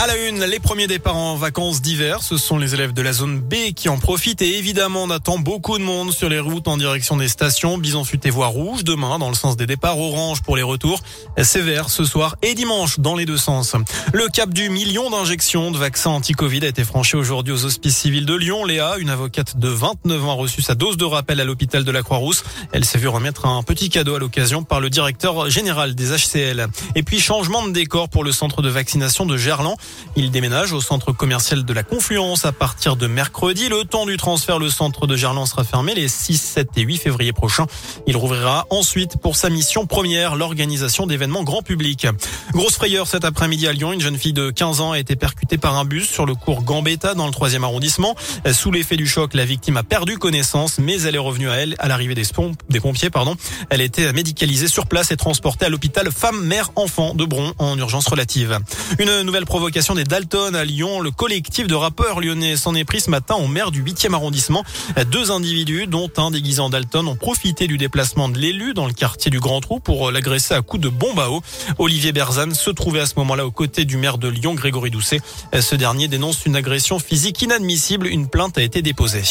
À la une, les premiers départs en vacances d'hiver, ce sont les élèves de la zone B qui en profitent et évidemment on attend beaucoup de monde sur les routes en direction des stations. Bison futé voie rouge demain dans le sens des départs, orange pour les retours, sévère ce soir et dimanche dans les deux sens. Le cap du million d'injections de vaccins anti-Covid a été franchi aujourd'hui aux hospices civils de Lyon. Léa, une avocate de 29 ans, a reçu sa dose de rappel à l'hôpital de la Croix-Rousse. Elle s'est vue remettre un petit cadeau à l'occasion par le directeur général des HCL. Et puis changement de décor pour le centre de vaccination de Gerland. Il déménage au centre commercial de la Confluence à partir de mercredi. Le temps du transfert, le centre de Gerland sera fermé les 6, 7 et 8 février prochains. Il rouvrira ensuite pour sa mission première, l'organisation d'événements grand public. Grosse frayeur cet après-midi à Lyon. Une jeune fille de 15 ans a été percutée par un bus sur le cours Gambetta dans le 3 arrondissement. Sous l'effet du choc, la victime a perdu connaissance, mais elle est revenue à elle à l'arrivée des, pompiers. Pardon. Elle était médicalisée sur place et transportée à l'hôpital femme, mère, enfant de Bron en urgence relative. Une nouvelle provocation des Dalton à Lyon. Le collectif de rappeurs lyonnais s'en est pris ce matin au maire du 8e arrondissement. Deux individus, dont un déguisé en Dalton, ont profité du déplacement de l'élu dans le quartier du Grand Trou pour l'agresser à coups de bombe à eau. Olivier Berzane se trouvait à ce moment-là aux côtés du maire de Lyon, Grégory Doucet. Ce dernier dénonce une agression physique inadmissible. Une plainte a été déposée.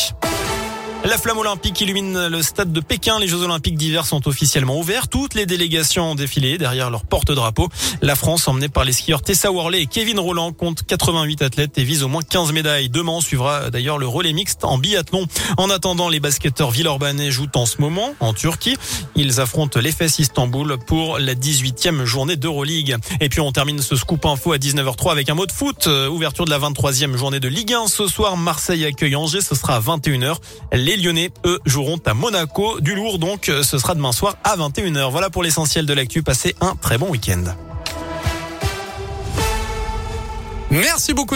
La flamme olympique illumine le stade de Pékin. Les Jeux olympiques d'hiver sont officiellement ouverts. Toutes les délégations ont défilé derrière leur porte-drapeau. La France, emmenée par les skieurs Tessa Worley et Kevin Roland, compte 88 athlètes et vise au moins 15 médailles. Demain, suivra d'ailleurs le relais mixte en biathlon. En attendant, les basketteurs Villeurbanais jouent en ce moment en Turquie. Ils affrontent l'EFS Istanbul pour la 18e journée d'Euroleague. Et puis on termine ce scoop info à 19h03 avec un mot de foot. Ouverture de la 23e journée de Ligue 1 ce soir. Marseille accueille Angers. Ce sera à 21h. Les Lyonnais, eux, joueront à Monaco. Du lourd, donc, ce sera demain soir à 21h. Voilà pour l'essentiel de l'actu. Passez un très bon week-end. Merci beaucoup.